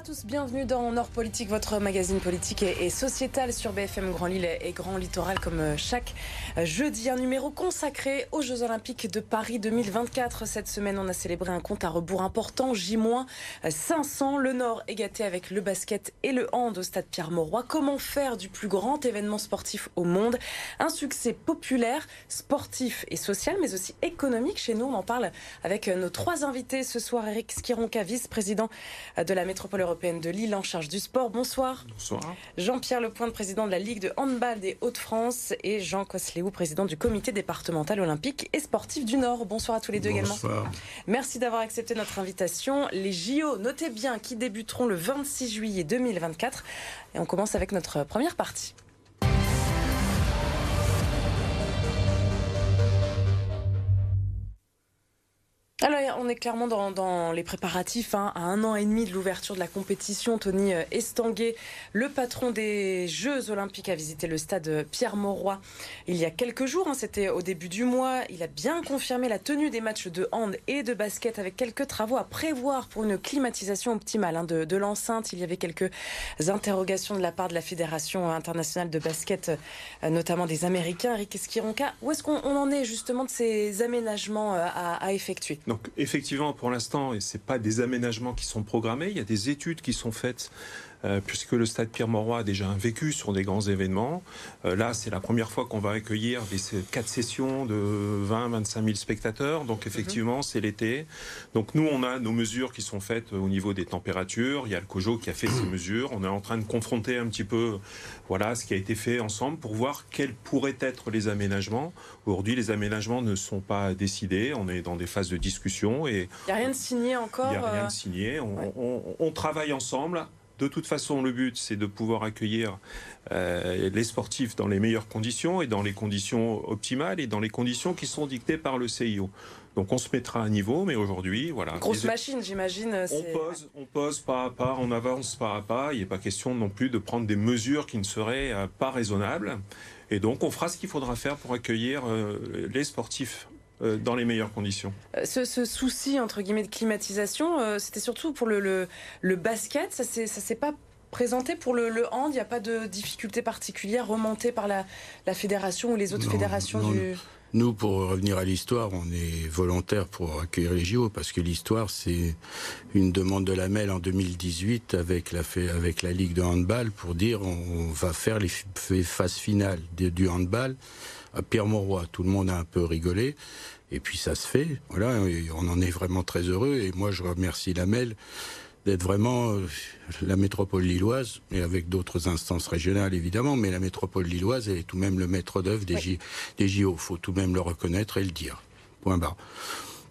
à tous, bienvenue dans Nord Politique, votre magazine politique et, sociétal sur BFM Grand Lille et Grand Littoral comme euh, chaque euh, jeudi. Un numéro consacré aux Jeux Olympiques de Paris 2024. Cette semaine, on a célébré un compte à rebours important, J-500. Le Nord est gâté avec le basket et le hand au stade Pierre-Mauroy. Comment faire du plus grand événement sportif au monde? Un succès populaire, sportif et social, mais aussi économique chez nous On en parle avec euh, nos trois invités ce soir. Eric Skironka, vice-président de la métropole européenne de Lille en charge du sport. Bonsoir. Bonsoir. Jean-Pierre Lepointe, président de la Ligue de handball des Hauts-de-France et Jean Cosléou, président du comité départemental olympique et sportif du Nord. Bonsoir à tous les deux Bonsoir. également. Merci d'avoir accepté notre invitation. Les JO, notez bien, qui débuteront le 26 juillet 2024. Et on commence avec notre première partie. Alors, on est clairement dans, les préparatifs hein, à un an et demi de l'ouverture de la compétition. Tony euh, Estanguet, le patron des Jeux Olympiques, a visité le stade Pierre-Mauroy il y a quelques jours. Hein, C'était au début du mois. Il a bien confirmé la tenue des matchs de hand et de basket avec quelques travaux à prévoir pour une climatisation optimale hein, de, l'enceinte. Il y avait quelques interrogations de la part de la Fédération internationale de basket, euh, notamment des Américains. Eric Esquironca, où est-ce qu'on en est justement de ces aménagements euh, à effectuer? Donc effectivement, pour l'instant, et c'est pas des aménagements qui sont programmés, il y a des études qui sont faites puisque le stade Pierre-Mauroy a déjà un vécu sur des grands événements. Euh, là, c'est la première fois qu'on va accueillir des quatre sessions de 20-25 000 spectateurs. Donc effectivement, c'est l'été. Donc nous, on a nos mesures qui sont faites au niveau des températures. Il y a le COJO qui a fait ses mesures. On est en train de confronter un petit peu voilà, ce qui a été fait ensemble pour voir quels pourraient être les aménagements. Aujourd'hui, les aménagements ne sont pas décidés. On est dans des phases de discussion. Et il n'y a rien de signé encore Il n'y a rien de euh, signé. on travaille ensemble de toute façon, le but, c'est de pouvoir accueillir euh, les sportifs dans les meilleures conditions et dans les conditions optimales et dans les conditions qui sont dictées par le CIO. Donc on se mettra à niveau, mais aujourd'hui, voilà. Grosse machine, j'imagine. On pose, on pose pas à pas, on avance pas à pas. Il n'est pas question non plus de prendre des mesures qui ne seraient euh, pas raisonnables. Et donc on fera ce qu'il faudra faire pour accueillir euh, les sportifs dans les meilleures conditions. Euh, ce, souci, entre guillemets, de climatisation, euh, c'était surtout pour le, le, basket. Ça ne s'est pas présenté pour le, hand Il n'y a pas de difficulté particulière remontée par la, fédération ou les autres fédérations du... Nous, pour revenir à l'histoire, on est volontaire pour accueillir les JO parce que l'histoire, c'est une demande de la MEL en 2018 avec la, avec la Ligue de handball pour dire on va faire les phases finales du handball à Pierre-Mauroy. Tout le monde a un peu rigolé. Et puis ça se fait. Voilà, on en est vraiment très heureux. Et moi, je remercie la MEL d'être vraiment euh, la métropole lilloise, et avec d'autres instances régionales évidemment, mais la métropole lilloise est tout de même le maître d'œuvre des, oui. des JO. faut tout de même le reconnaître et le dire. Point barre.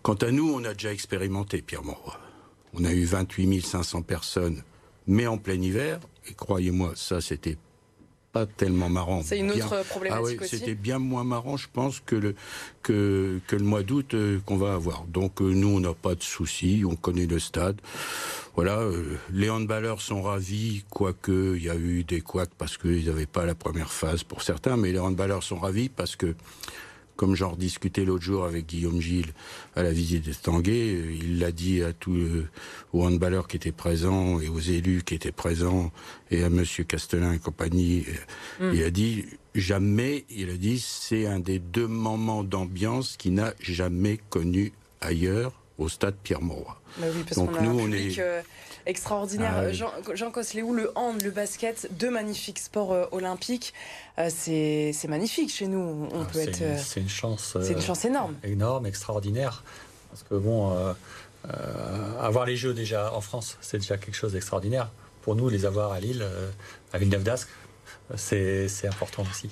Quant à nous, on a déjà expérimenté Pierre Mauroy. On a eu 28 500 personnes, mais en plein hiver, et croyez-moi, ça c'était pas tellement marrant. C'est une autre problématique ah oui, C'était bien moins marrant, je pense, que le, que, que le mois d'août euh, qu'on va avoir. Donc euh, nous, on n'a pas de soucis, on connaît le stade. Voilà, euh, les handballeurs sont ravis, quoique il y a eu des couacs parce qu'ils n'avaient pas la première phase pour certains, mais les handballeurs sont ravis parce que comme j'en rediscutais l'autre jour avec Guillaume Gilles à la visite des Tanguay, euh, il l'a dit à tous euh, aux handballeurs qui étaient présents et aux élus qui étaient présents et à Monsieur Castelin et compagnie. Euh, mm. Il a dit jamais, il a dit c'est un des deux moments d'ambiance qu'il n'a jamais connu ailleurs au stade Pierre-Mauroy. Bah Donc nous, on est extraordinaire. Ah Jean, Jean Cosléou, le hand, le basket, deux magnifiques sports euh, olympiques. Euh, c'est magnifique chez nous. On ah, peut être. Euh, c'est une chance. c'est une chance énorme. Énorme, extraordinaire. Parce que bon, avoir les Jeux déjà en France, c'est déjà quelque chose d'extraordinaire. Pour nous, les avoir à Lille, à Villeneuve d'Ascq, c'est important aussi.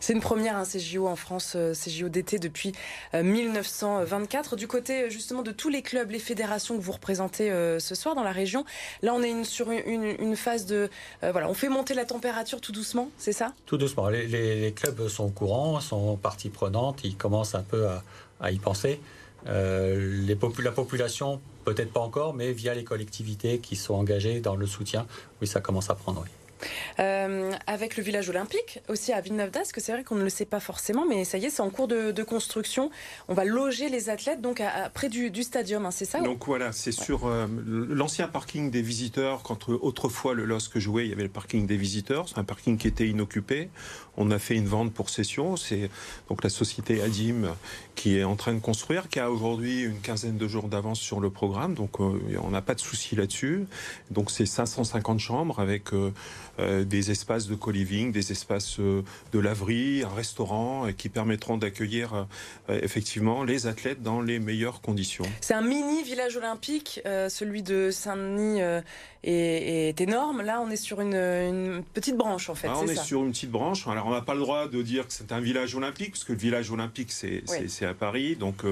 C'est une première, hein, ces en France, euh, ces d'été depuis 1924. Euh, du côté euh, justement de tous les clubs, les fédérations que vous représentez ce soir dans la région, là on est sur une, phase de... voilà, on fait monter la température tout doucement, c'est ça? Tout doucement. Les, clubs sont au courant, sont partie prenante, ils commencent un peu à, y penser. la population, peut-être pas encore, mais via les collectivités qui sont engagées dans le soutien, oui, ça commence à prendre. Oui. Euh, avec le village olympique, aussi à Villeneuve d'Ascq, c'est vrai qu'on ne le sait pas forcément, mais ça y est, c'est en cours de, construction. On va loger les athlètes donc à, près du, stadium, hein, c'est ça Donc voilà, c'est sur euh, l'ancien parking des visiteurs. Quand autrefois le LOSC jouait, il y avait le parking des visiteurs. C'est un parking qui était inoccupé. On a fait une vente pour session. C'est donc la société Adim qui est en train de construire, qui a aujourd'hui une quinzaine de jours d'avance sur le programme. Donc euh, on n'a pas de souci là-dessus. Donc c'est 550 chambres avec euh, des espaces de co-living, des espaces euh, de laverie, un restaurant qui permettront d'accueillir effectivement les athlètes dans les meilleures conditions. C'est un mini village olympique, celui de Saint-Denis est, énorme. Là, on est sur une, petite branche en fait. Ah, on est, sur une petite branche. Alors on n'a pas le droit de dire que c'est un village olympique, parce que le village olympique c'est à Paris, donc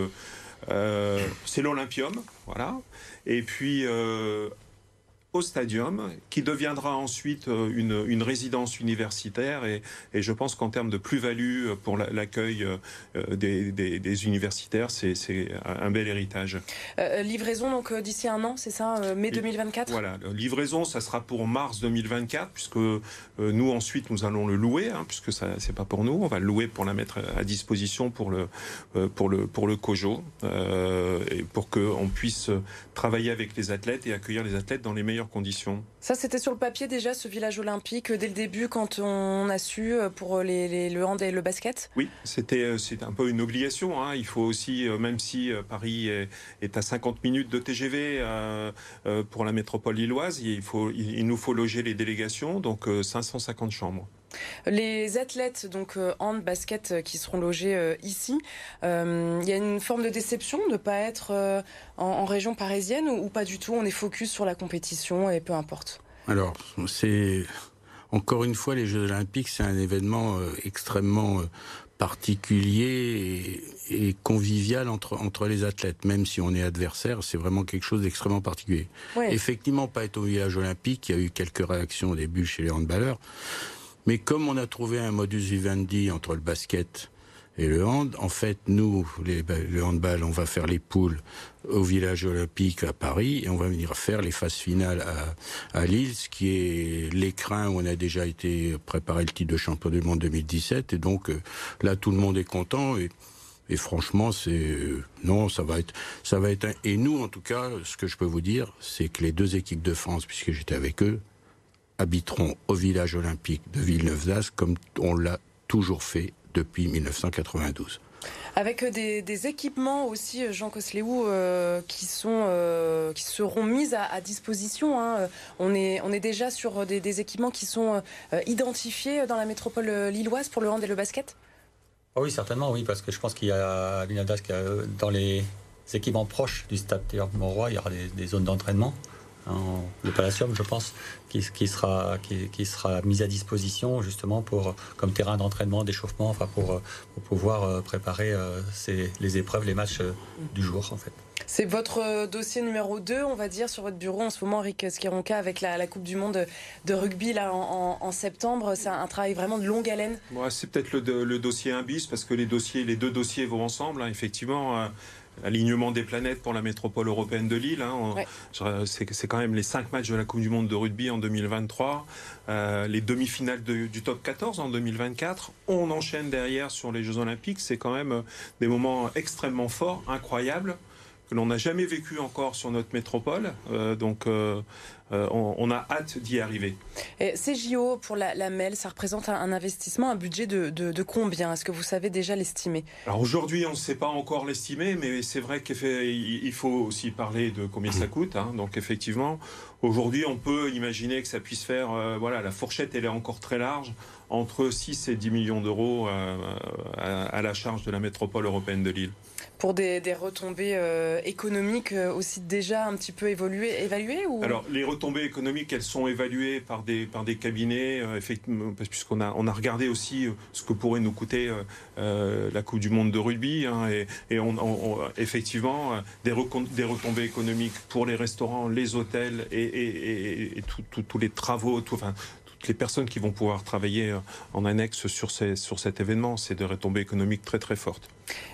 c'est l'Olympium, voilà. Et puis au stadium, qui deviendra ensuite euh, une, une résidence universitaire. Et, et je pense qu'en termes de plus-value pour l'accueil euh, des, des, des, universitaires, c'est un bel héritage. Euh, livraison donc d'ici un an, c'est ça, mai 2024 Voilà, livraison, ça sera pour mars 2024, puisque nous ensuite nous allons le louer, hein, puisque ça c'est pas pour nous, on va le louer pour la mettre à disposition pour le pour le pour le COJO et pour qu'on puisse travailler avec les athlètes et accueillir les athlètes dans les conditions. Ça, c'était sur le papier déjà, ce village olympique, dès le début, quand on a su euh, pour les, le hand et le basket? Oui, c'était euh, c'est un peu une obligation. Hein. Il faut aussi, euh, même si Paris est, à 50 minutes de TGV pour la métropole lilloise, il, faut, il nous faut loger les délégations, donc 550 chambres. Les athlètes, donc hand, basket, qui seront logés ici, il y a une forme de déception de ne pas être en, région parisienne ou, pas du tout On est focus sur la compétition et peu importe? Alors, c'est encore une fois les Jeux Olympiques, c'est un événement euh, extrêmement euh, particulier et, convivial entre, entre les athlètes, même si on est adversaire, c'est vraiment quelque chose d'extrêmement particulier. Effectivement, pas être au village olympique, il y a eu quelques réactions au début chez les handballeurs, mais comme on a trouvé un modus vivendi entre le basket et le hand, en fait, nous, le handball, on va faire les poules au village olympique à Paris et on va venir faire les phases finales à, Lille, ce qui est l'écrin où on a déjà été préparé le titre de champion du monde 2017. Et donc euh, là, tout le monde est content et, et franchement, c'est euh, non, ça va être, ça va être. et nous, en tout cas, ce que je peux vous dire, c'est que les deux équipes de France, puisque j'étais avec eux, habiteront au village olympique de Villeneuve d'Ascq comme on l'a toujours fait depuis 1992. Avec euh, des, équipements aussi, euh, Jean Cosléou, euh, qui, sont, qui seront mis à, disposition. Hein. On, est, on est déjà sur des, équipements qui sont identifiés dans la métropole lilloise pour le hand et le basket? Ah Oui, certainement, oui, parce que je pense qu'il y a à l'UNADAS, dans les équipements proches du stade Théâtre Montroy, il y aura des zones d'entraînement le Palacium, je pense, qui, sera, qui, sera mis à disposition justement pour, comme terrain d'entraînement, d'échauffement, enfin pour, pouvoir euh, préparer euh, les épreuves, les matchs euh, du jour en fait. C'est votre dossier numéro 2, on va dire, sur votre bureau en ce moment, Rick Skironka, avec la, Coupe du Monde de rugby là, en, septembre. C'est un travail vraiment de longue haleine. c'est peut-être le, dossier 1 bis, parce que les, dossiers, les deux dossiers vont ensemble, hein, effectivement alignement des planètes pour la métropole européenne de Lille. Hein. C'est quand même les cinq matchs de la Coupe du Monde de rugby en 2023, euh, les demi-finales du top 14 en 2024. On enchaîne derrière sur les Jeux Olympiques. C'est quand même euh, des moments extrêmement forts, incroyables que l'on n'a jamais vécu encore sur notre métropole. Euh, donc, euh, euh, on, a hâte d'y arriver. Et ces JO pour la, la, MEL, ça représente un, investissement, un budget de, de, combien? Est-ce que vous savez déjà l'estimer? Alors aujourd'hui, on ne sait pas encore l'estimer, mais c'est vrai qu'il faut aussi parler de combien ça coûte. Hein. Donc effectivement, aujourd'hui, on peut imaginer que ça puisse faire, voilà, la fourchette, elle est encore très large, entre 6 et 10 millions d'euros à, à la charge de la métropole européenne de Lille pour des, retombées euh, économiques euh, aussi déjà un petit peu évoluées, évaluées ou... Alors les retombées économiques, elles sont évaluées par des, par des cabinets, euh, puisqu'on a, on a regardé aussi ce que pourrait nous coûter la Coupe du Monde de rugby, hein, et, effectivement des, des retombées économiques pour les restaurants, les hôtels et, et, tous les travaux, tout, enfin, les personnes qui vont pouvoir travailler en annexe sur, cet événement, c'est des retombées économiques très très fortes.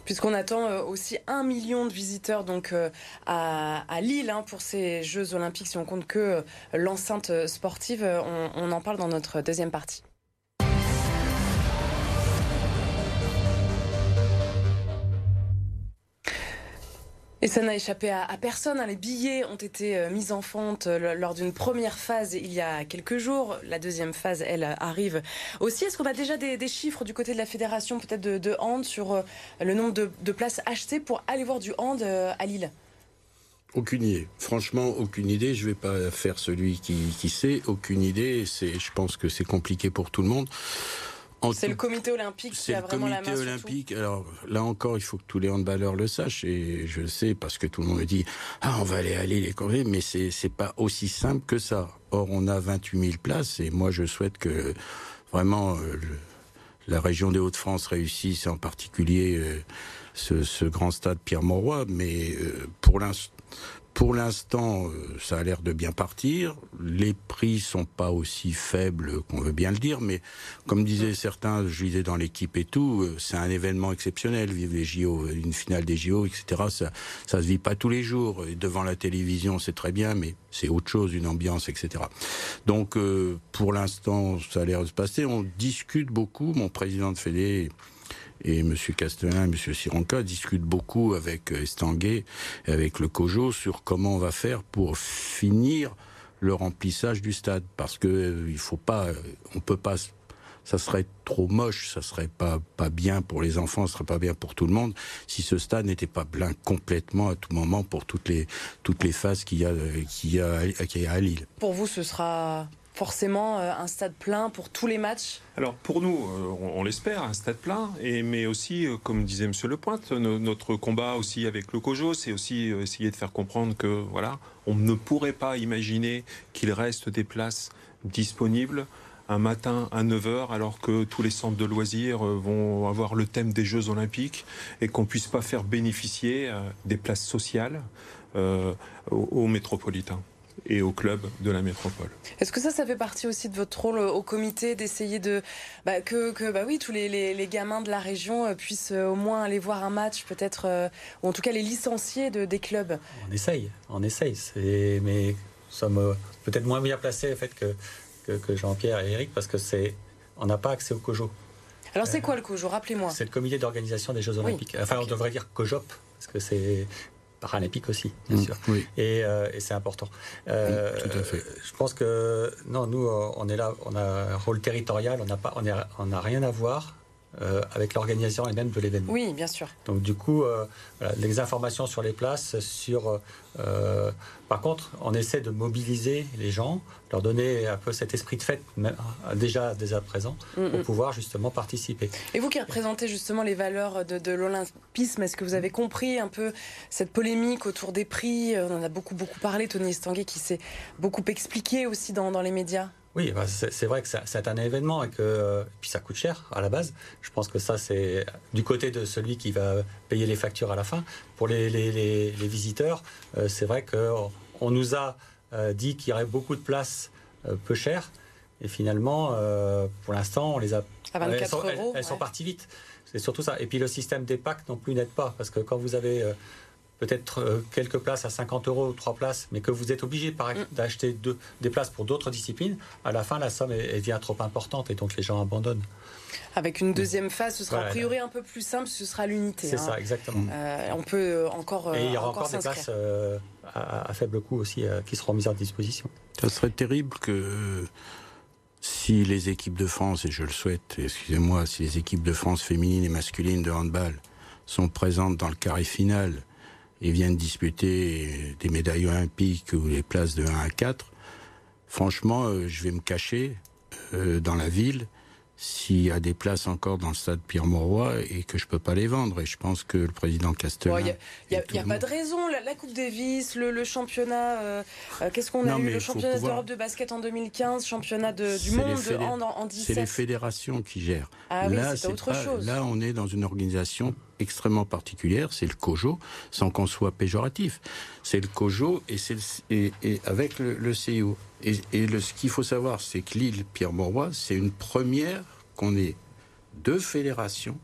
Puisqu'on attend euh, aussi un million de visiteurs donc euh, à, Lille hein, pour ces Jeux Olympiques, si on compte que euh, l'enceinte sportive, on en parle dans notre deuxième partie. Et ça n'a échappé à, personne. Hein. Les billets ont été euh, mis en vente euh, lors d'une première phase il y a quelques jours. La deuxième phase, elle, arrive aussi. Est-ce qu'on a déjà des, chiffres du côté de la fédération, peut-être de, hand, sur euh, le nombre de, places achetées pour aller voir du hand à Lille? Aucune idée. Franchement, aucune idée. Je ne vais pas faire celui qui, qui sait. Aucune idée. Je pense que c'est compliqué pour tout le monde. C'est le comité olympique qui a vraiment la main C'est le comité olympique. Alors là encore, il faut que tous les handballeurs le sachent et je le sais parce que tout le monde me dit ah on va aller aller les corriger, mais c'est c'est pas aussi simple que ça. Or on a 28 000 places et moi je souhaite que vraiment euh, la région des Hauts-de-France réussisse, en particulier euh, ce, ce, grand stade Pierre Mauroy. Mais euh, pour l'instant pour l'instant, euh, ça a l'air de bien partir. Les prix sont pas aussi faibles qu'on veut bien le dire, mais comme disaient certains, je disais dans l'équipe et tout, euh, c'est un événement exceptionnel. Vivre les JO, une finale des JO, etc. Ça, ça se vit pas tous les jours. Et devant la télévision, c'est très bien, mais c'est autre chose, une ambiance, etc. Donc, euh, pour l'instant, ça a l'air de se passer. On discute beaucoup. Mon président de Fédé et M. Castellin et M. Sironka discutent beaucoup avec euh, Estanguet et avec le COJO sur comment on va faire pour finir le remplissage du stade. Parce que euh, il faut pas, euh, on peut pas ça serait trop moche, ça serait pas pas bien pour les enfants, ça serait pas bien pour tout le monde si ce stade n'était pas plein complètement à tout moment pour toutes les toutes les phases qu'il y a y a, qu'il y a à Lille. Pour vous, ce sera forcément euh, un stade plein pour tous les matchs Alors pour nous, euh, on, l'espère, un stade plein, mais aussi, euh, comme disait Monsieur Lepointe, notre combat aussi avec le COJO, c'est aussi essayer de faire comprendre que voilà, on ne pourrait pas imaginer qu'il reste des places disponibles un matin à 9h alors que tous les centres de loisirs vont avoir le thème des Jeux olympiques et qu'on puisse pas faire bénéficier des places sociales aux métropolitains et au club de la métropole. Est-ce que ça, ça fait partie aussi de votre rôle au comité d'essayer de bah, que, que, bah oui tous les, les, gamins de la région euh, puissent euh, au moins aller voir un match, peut-être euh, ou en tout cas les licenciés de, des clubs? On essaye, on essaye, mais nous sommes peut-être moins bien placés en fait que, que, Jean-Pierre et Eric parce que c'est on n'a pas accès au COJO. Alors c'est quoi le COJO? Rappelez-moi. C'est le comité d'organisation des Jeux Olympiques. Enfin, on devrait dire COJOP parce que c'est paralympique aussi, bien mm, sûr. Euh, et, c'est important. Euh, tout à fait. Je pense que non, nous, on est là, on a un rôle territorial, on n'a pas, on n'a rien à voir euh, avec l'organisation et même de l'événement. Oui, bien sûr. Donc du coup, euh, les informations sur les places, sur. Euh, par contre, on essaie de mobiliser les gens, leur donner un peu cet esprit de fête déjà dès à présent, mm, pour mm. pouvoir justement participer. Et vous qui représentez justement les valeurs de, l'olympisme, est-ce que vous avez compris un peu cette polémique autour des prix? On en a beaucoup beaucoup parlé, Tony Estanguet qui s'est beaucoup expliqué aussi dans, dans les médias. Oui, bah, c'est vrai que c'est un événement et que euh, puis ça coûte cher à la base. Je pense que ça c'est du côté de celui qui va payer les factures à la fin. Pour les, les, visiteurs, euh, c'est vrai qu'on on nous a euh, dit qu'il y aurait beaucoup de places peu chères et finalement, pour l'instant, on les a. À 24 elles sont, euros, elles, sont parties vite. C'est surtout ça. Et puis le système des packs non plus n'aide pas parce que quand vous avez peut-être euh, quelques places à 50 euros ou trois places, mais que vous êtes obligé mm. d'acheter des places pour d'autres disciplines, à la fin, la somme elle, devient trop importante et donc les gens abandonnent. Avec une deuxième phase, ce sera a priori un peu plus simple, ce sera l'unité. C'est ça, hein. exactement. Euh, on peut euh, encore. et il y aura encore, des places à, faible coût aussi qui seront mises à disposition. Ça serait terrible que si les équipes de France, et je le souhaite, excusez-moi, si les équipes de France féminines et masculines de handball sont présentes dans le carré final et viennent disputer des médailles olympiques ou les places de 1 à 4, franchement, euh, je vais me cacher euh, dans la ville s'il y a des places encore dans le stade Pierre-Mauroy et que je peux pas les vendre. Et je pense que le président Castellin... Il n'y a, pas de raison. La, Coupe Davis, le, le championnat... Euh, qu'est-ce qu'on a eu? Le championnat d'Europe de basket en 2015, championnat du monde en, en, 17. C'est les fédérations qui gèrent. Ah là, c'est autre chose. Là, on est dans une organisation extrêmement particulière, c'est le COJO, sans qu'on soit péjoratif. C'est le COJO et, et, et avec le, le CIO. Et, et le, ce qu'il faut savoir, c'est que l'île Pierre-Mauroy, c'est une première qu'on ait deux fédérations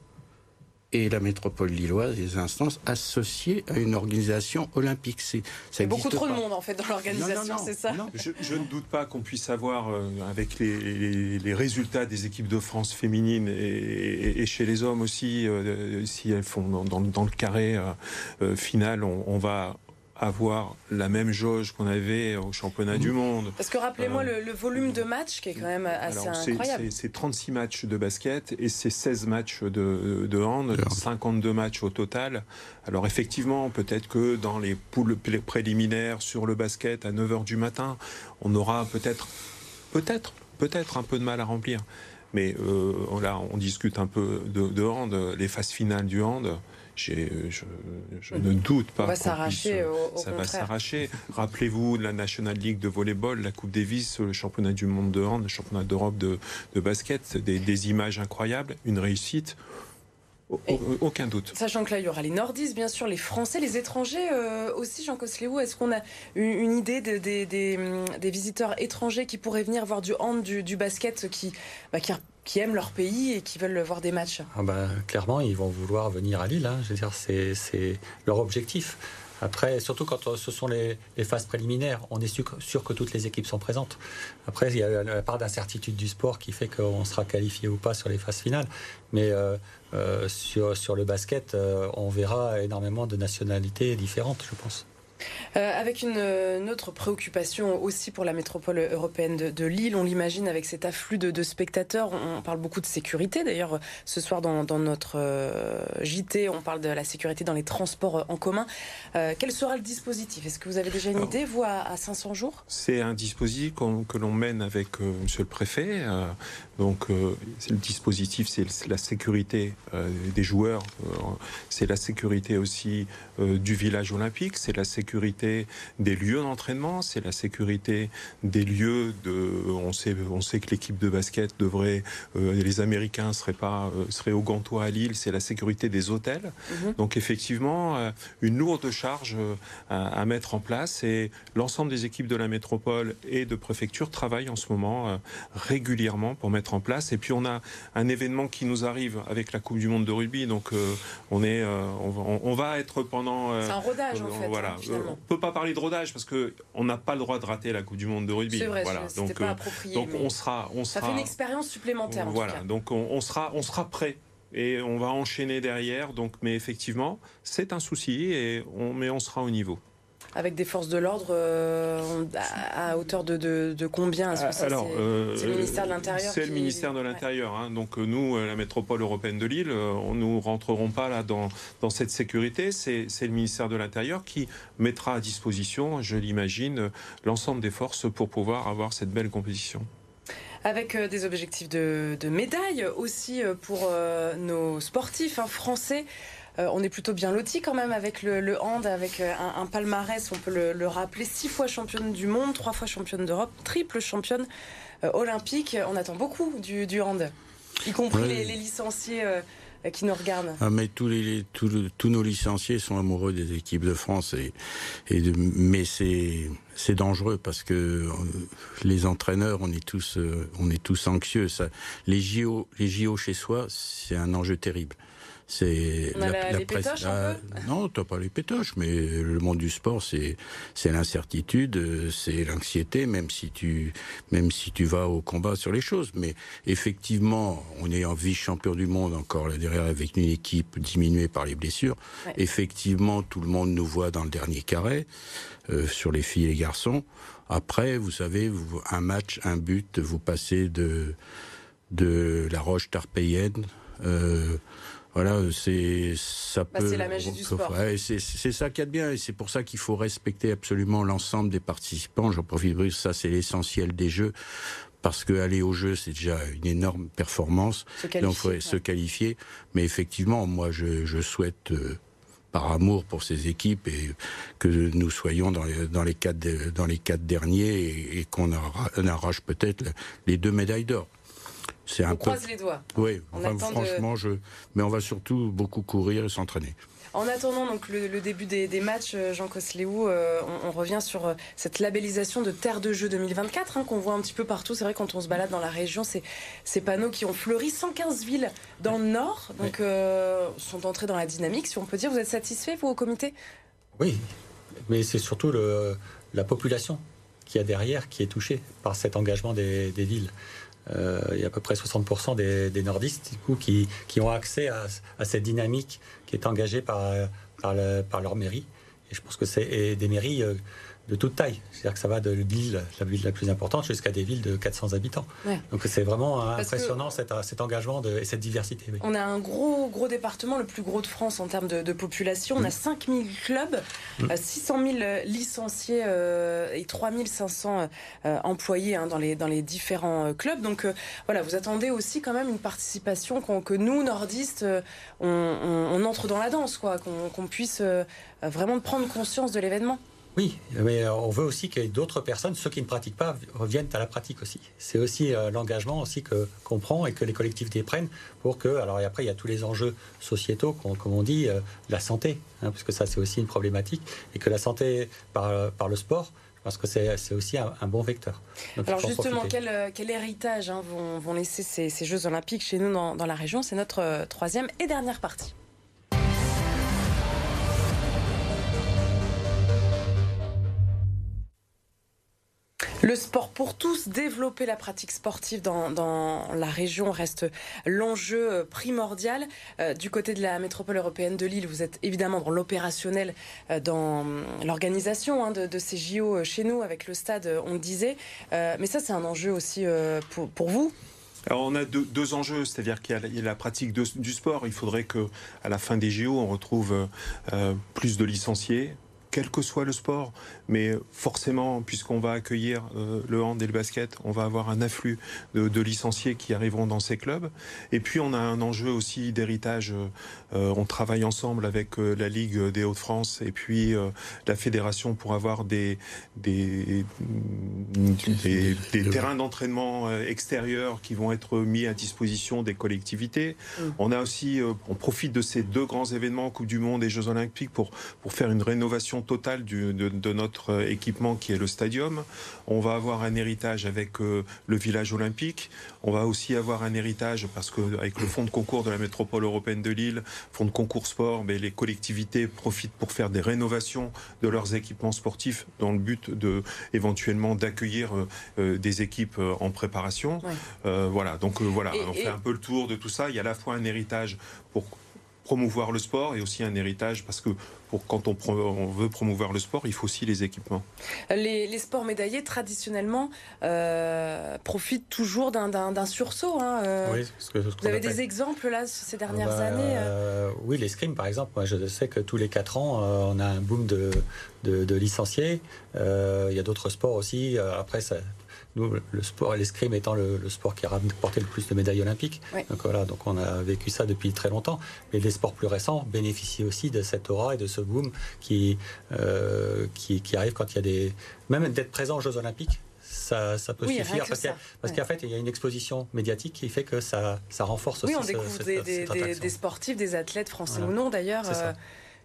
et la métropole lilloise, les instances associées à une organisation olympique. C'est ça beaucoup trop de monde en fait dans l'organisation, c'est ça. Je, ne doute pas qu'on puisse avoir euh, avec les, résultats des équipes de France féminines et, chez les hommes aussi, euh, si elles font dans, le carré euh, final, on va avoir la même jauge qu'on avait au championnat du monde. Parce que rappelez-moi euh, le, volume de matchs qui est quand même assez incroyable. C'est 36 matchs de basket et c'est 16 matchs de, de hand, 52 matchs au total. Alors effectivement, peut-être que dans les poules préliminaires sur le basket à 9h du matin, on aura peut-être, peut-être, peut-être un peu de mal à remplir. Mais euh, là, on discute un peu de, de hand, les phases finales du hand je, ne doute pas. Ça va s'arracher. ça va s'arracher. Rappelez-vous la National League de volleyball, la Coupe Davis, le championnat du monde de hand, le championnat d'Europe de, basket, des, des images incroyables, une réussite. Aucun doute. Sachant que là, il y aura les nordistes, bien sûr, les Français, les étrangers euh, aussi, Jean Cosléou. Est-ce qu'on a une, idée des, visiteurs étrangers qui pourraient venir voir du hand, du, basket, qui, bah, qui qui aiment leur pays et qui veulent voir des matchs ah bah, Clairement, ils vont vouloir venir à Lille. Hein. Je veux dire, c'est leur objectif. Après, surtout quand euh, ce sont les, phases préliminaires, on est sûr, que toutes les équipes sont présentes. Après, il y a la part d'incertitude du sport qui fait qu'on sera qualifié ou pas sur les phases finales. Mais euh, euh, sur, sur le basket, on verra énormément de nationalités différentes, je pense. Euh, avec une, autre préoccupation aussi pour la métropole européenne de, Lille, on l'imagine avec cet afflux de, spectateurs. On parle beaucoup de sécurité. D'ailleurs, ce soir dans, notre euh, JT, on parle de la sécurité dans les transports en commun. Euh, quel sera le dispositif? Est-ce que vous avez déjà une idée, vous, à, 500 jours? C'est un dispositif que l'on mène avec Monsieur le Préfet. donc, le dispositif, c'est la sécurité des joueurs, c'est la sécurité aussi du village olympique, c'est la sécurité sécurité des lieux d'entraînement, c'est la sécurité des lieux de. On sait, on sait que l'équipe de basket devrait, euh, les Américains seraient pas, euh, seraient au Gantois à Lille, c'est la sécurité des hôtels. Mhm. Donc effectivement, euh, une lourde charge à, mettre en place et l'ensemble des équipes de la métropole et de préfecture travaillent en ce moment régulièrement pour mettre en place. Et puis on a un événement qui nous arrive avec la Coupe du Monde de rugby, donc on est, on, va être pendant. c'est un rodage en fait. Voilà, on peut pas parler de rodage parce que on n'a pas le droit de rater la Coupe du Monde de rugby. C'est vrai, voilà. donc, pas euh, approprié, donc on sera, on sera. Ça fait une expérience supplémentaire. Voilà, donc on, sera, on sera prêt et on va enchaîner derrière. Donc, mais effectivement, c'est un souci et on, mais on sera au niveau avec des forces de l'ordre euh, à, hauteur de, combien? Alors, euh, c'est le ministère de l'Intérieur. C'est le ministère de l'Intérieur. Hein. Donc nous, euh, la métropole européenne de Lille, on nous rentrerons pas là dans, dans cette sécurité. C'est le ministère de l'Intérieur qui mettra à disposition, je l'imagine, l'ensemble des forces pour pouvoir avoir cette belle compétition avec des objectifs de, de médailles aussi pour nos sportifs hein, français. Euh, on est plutôt bien loti quand même avec le, hand, avec euh, un, palmarès, on peut le, rappeler, six fois championne du monde, trois fois championne d'Europe, triple championne euh, olympique. On attend beaucoup du, hand, y compris les, licenciés qui nous regardent. Ah, mais tous, les, tous, nos licenciés sont amoureux des équipes de France, et, mais c'est dangereux parce que les entraîneurs, on est tous, on est tous anxieux. Ça, les JO, les JO chez soi, c'est un enjeu terrible. C'est la, les presse. Ah, non, t'as pas les pétoches, mais le monde du sport, c'est c'est l'incertitude, c'est l'anxiété, même si tu même si tu vas au combat sur les choses. Mais effectivement, on est en vice champion du monde encore là derrière avec une équipe diminuée par les blessures. Effectivement, tout le monde nous voit dans le dernier carré euh, sur les filles et les garçons. Après, vous savez, vous, un match, un but, vous passez de de la roche tarpéienne. Euh, voilà, c'est ça bah, peut. C'est la magie du sport. c'est ça qui est bien, et c'est pour ça qu'il faut respecter absolument l'ensemble des participants. J'en profite de ça, c'est l'essentiel des jeux. Parce que aller au jeu, c'est déjà une énorme performance. Donc, il faut se qualifier. Mais effectivement, moi, je, souhaite, euh, par amour pour ces équipes, et que nous soyons dans les, dans les quatre, dans les quatre derniers et, qu'on arrache peut-être les deux médailles d'or. C'est un on croise les doigts. Oui, franchement, je. Mais on va surtout beaucoup courir et s'entraîner. En attendant donc le, début des, matchs, euh, Jean Cosléou, euh, on, revient sur euh, cette labellisation de terre de jeu 2024 hein, qu'on voit un petit peu partout. C'est vrai quand on se balade dans la région, c'est ces panneaux qui ont fleuri 115 villes dans le nord, donc sont entrés dans la dynamique. Si on peut dire, vous êtes satisfait vous au comité? Oui, mais c'est surtout le, la population qui a derrière qui est touchée par cet engagement des, villes. Il y a à peu près 60% des, nordistes du coup, qui, qui, ont accès à, à, cette dynamique qui est engagée par, par, par leur mairie. Et je pense que c'est des mairies euh, de toute taille. C'est-à-dire que ça va de l'île, la ville la plus importante, jusqu'à des villes de 400 habitants. Donc c'est vraiment impressionnant cet, cet, engagement de, et cette diversité. On a un gros, gros département, le plus gros de France en termes de, population. On a 5000 clubs, 600 000 licenciés euh, et 3500 euh, employés hein, dans, les, dans les différents euh, clubs. Donc voilà, vous attendez aussi quand même une participation que nous, nordistes, on, entre dans la danse, quoi, qu'on puisse vraiment prendre conscience de l'événement. Oui, mais on veut aussi que d'autres personnes, ceux qui ne pratiquent pas, reviennent à la pratique aussi. C'est aussi euh, l'engagement aussi que qu'on prend et que les collectivités prennent pour que. Alors et après, il y a tous les enjeux sociétaux, comme on dit, euh, la santé, hein, parce que ça c'est aussi une problématique, et que la santé par, par le sport. Parce que c'est aussi un, bon vecteur. Alors justement, quel, quel, héritage hein, vont, vont, laisser ces, ces, Jeux olympiques chez nous dans, dans la région? C'est notre euh, troisième et dernière partie. Le sport pour tous, développer la pratique sportive dans, la région reste l'enjeu euh, primordial. Euh, du côté de la métropole européenne de Lille, vous êtes évidemment dans l'opérationnel, euh, dans l'organisation hein, de, ces JO chez nous, avec le stade, on le disait. mais ça, c'est un enjeu aussi pour, vous alors on a deux, enjeux, c'est-à-dire qu'il y, a la pratique du sport. Il faudrait que à la fin des JO, on retrouve plus de licenciés, quel que soit le sport. Mais forcément, puisqu'on va accueillir euh, le hand et le basket, on va avoir un afflux de, licenciés qui arriveront dans ces clubs. Et puis, on a un enjeu aussi d'héritage. Euh, on travaille ensemble avec euh, la Ligue des Hauts-de-France et puis la fédération pour avoir des, des, des, terrains d'entraînement extérieurs qui vont être mis à disposition des collectivités. Mm. On a aussi, on profite de ces deux grands événements, Coupe du Monde et Jeux Olympiques, pour, pour faire une rénovation totale du, de, notre équipement qui est le stadium. On va avoir un héritage avec euh, le village olympique. On va aussi avoir un héritage parce que avec le fonds de concours de la métropole européenne de Lille, fonds de concours sport, mais les collectivités profitent pour faire des rénovations de leurs équipements sportifs dans le but de éventuellement d'accueillir euh, euh, des équipes en préparation. voilà, donc voilà, on fait un peu le tour de tout ça. Il y a à la fois un héritage pour promouvoir le sport et aussi un héritage parce que pour quand on, on, veut promouvoir le sport, il faut aussi les équipements. Les, sports médaillés, traditionnellement, euh, profitent toujours d'un sursaut. Hein, euh. oui, ce que, Vous avez des exemples là ces dernières bah, années euh Oui, l'escrime par exemple. Moi, je sais que tous les 4 ans, on a un boom de, de, de licenciés. Il y a d'autres sports aussi. Après, ça, nous, le sport et l'escrime étant le, sport qui a rapporté le plus de médailles olympiques. Donc voilà, donc on a vécu ça depuis très longtemps. Mais les sports plus récents bénéficient aussi de cette aura et de ce boom qui, euh, qui, arrive quand il y a des. Même d'être présent aux Jeux olympiques, ça, ça, peut suffire parce qu'en fait il y a une exposition médiatique qui fait que ça, ça renforce oui, aussi on découvre des, sportifs, des athlètes français ou non d'ailleurs, euh,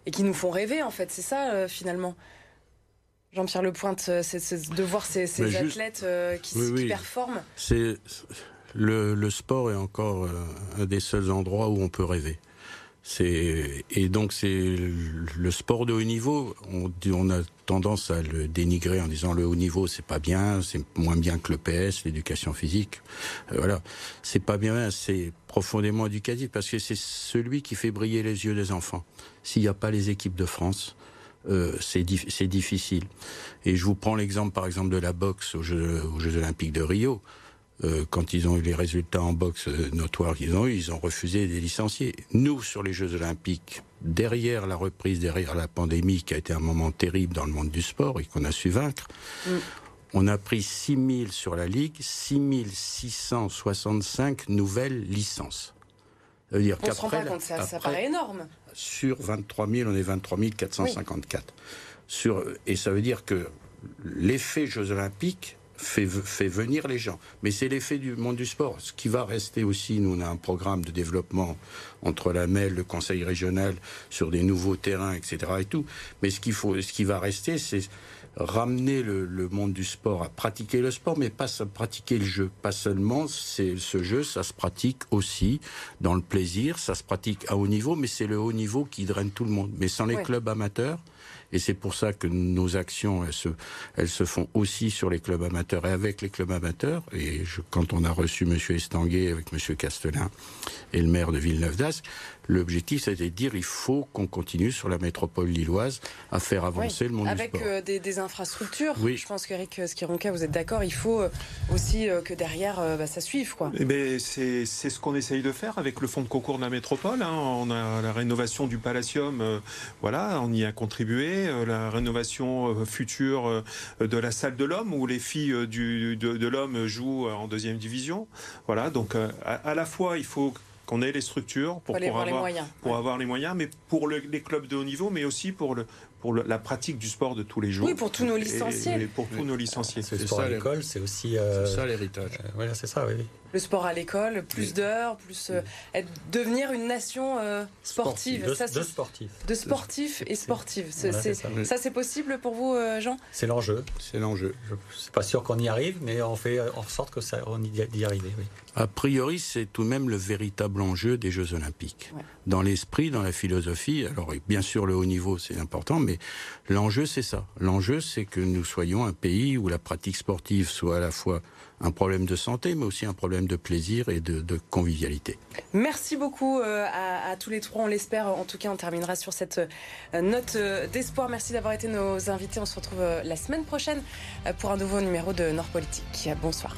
et qui nous font rêver en fait, c'est ça euh, finalement. Jean-Pierre Lepointe, euh, c'est de voir ces, athlètes euh, qui, performent. C'est le, le, sport est encore euh, un des seuls endroits où on peut rêver. C'est et donc c'est le sport de haut niveau. On, on a tendance à le dénigrer en disant le haut niveau c'est pas bien, c'est moins bien que le PS, l'éducation physique. voilà, c'est pas bien, c'est profondément éducatif parce que c'est celui qui fait briller les yeux des enfants. S'il n'y a pas les équipes de France, euh, c'est difficile. Et je vous prends l'exemple, par exemple, de la boxe aux Jeux, Olympiques de Rio. Euh, quand ils ont eu les résultats en boxe euh, notoires qu'ils ont eu, ils ont refusé des licenciés. Nous, sur les Jeux Olympiques, derrière la reprise, derrière la pandémie, qui a été un moment terrible dans le monde du sport et qu'on a su vaincre, mm. on a pris 6000 sur la Ligue, 6665 nouvelles licences. Ça veut dire on se rend pas compte, ça, ça paraît énorme sur 23 000, on est 23 454. Sur, et ça veut dire que l'effet Jeux Olympiques fait, fait venir les gens. Mais c'est l'effet du monde du sport. Ce qui va rester aussi, nous, on a un programme de développement entre la MEL, le Conseil régional, sur des nouveaux terrains, etc. Et tout. Mais ce, qu'il faut, ce qui va rester, c'est ramener le, le, monde du sport à pratiquer le sport, mais pas à pratiquer le jeu. Pas seulement, c'est ce jeu, ça se pratique aussi dans le plaisir, ça se pratique à haut niveau, mais c'est le haut niveau qui draine tout le monde. Mais sans les ouais. clubs amateurs, et c'est pour ça que nos actions, elles se, elles se font aussi sur les clubs amateurs et avec les clubs amateurs. Et je, quand on a reçu M. Estanguet avec M. Castelin et le maire de Villeneuve-d'Ascq, l'objectif c'était de dire il faut qu'on continue sur la métropole lilloise à faire avancer oui, le monde avec du sport. Avec euh, des, des, infrastructures. Oui. Je pense qu'Eric Skironka, vous êtes d'accord, il faut euh, aussi euh, que derrière bah, ça suive. Quoi. Eh ben, c'est ce qu'on essaye de faire avec le fonds de concours de la métropole. Hein. On a la rénovation du Palacium, euh, voilà, on y a contribué. Euh, la rénovation euh, future de la salle de l'homme où les filles du, de, de l'homme jouent en deuxième division. Voilà, donc à, à la fois il faut qu'on ait les structures pour, avoir, avoir, moyens, pour ouais. avoir les moyens, mais pour le, les clubs de haut niveau, mais aussi pour le, pour le, la pratique du sport de tous les jours. Oui, pour tous nos licenciés. Et, et pour tous oui. nos licenciés. C'est le sport à l'école, c'est aussi. Euh, c'est ça l'héritage. Euh, voilà, c'est ça, oui. Le sport à l'école, plus oui. d'heures, plus euh, être, devenir une nation euh, sportive. De, ça, de sportifs. De sportifs et sportives. Voilà, ça, c'est possible pour vous, euh, Jean? C'est l'enjeu. C'est l'enjeu. Je suis pas sûr qu'on y arrive, mais on fait en sorte que ça, on y arrive. Oui. A priori, c'est tout de même le véritable enjeu des Jeux Olympiques. Ouais. Dans l'esprit, dans la philosophie, alors bien sûr le haut niveau c'est important, mais l'enjeu c'est ça. L'enjeu c'est que nous soyons un pays où la pratique sportive soit à la fois un problème de santé, mais aussi un problème de plaisir et de, convivialité. Merci beaucoup euh, à, à, tous les trois, on l'espère. En tout cas, on terminera sur cette euh, note euh, d'espoir. Merci d'avoir été nos invités. On se retrouve la semaine prochaine pour un nouveau numéro de Nord Politique. Bonsoir.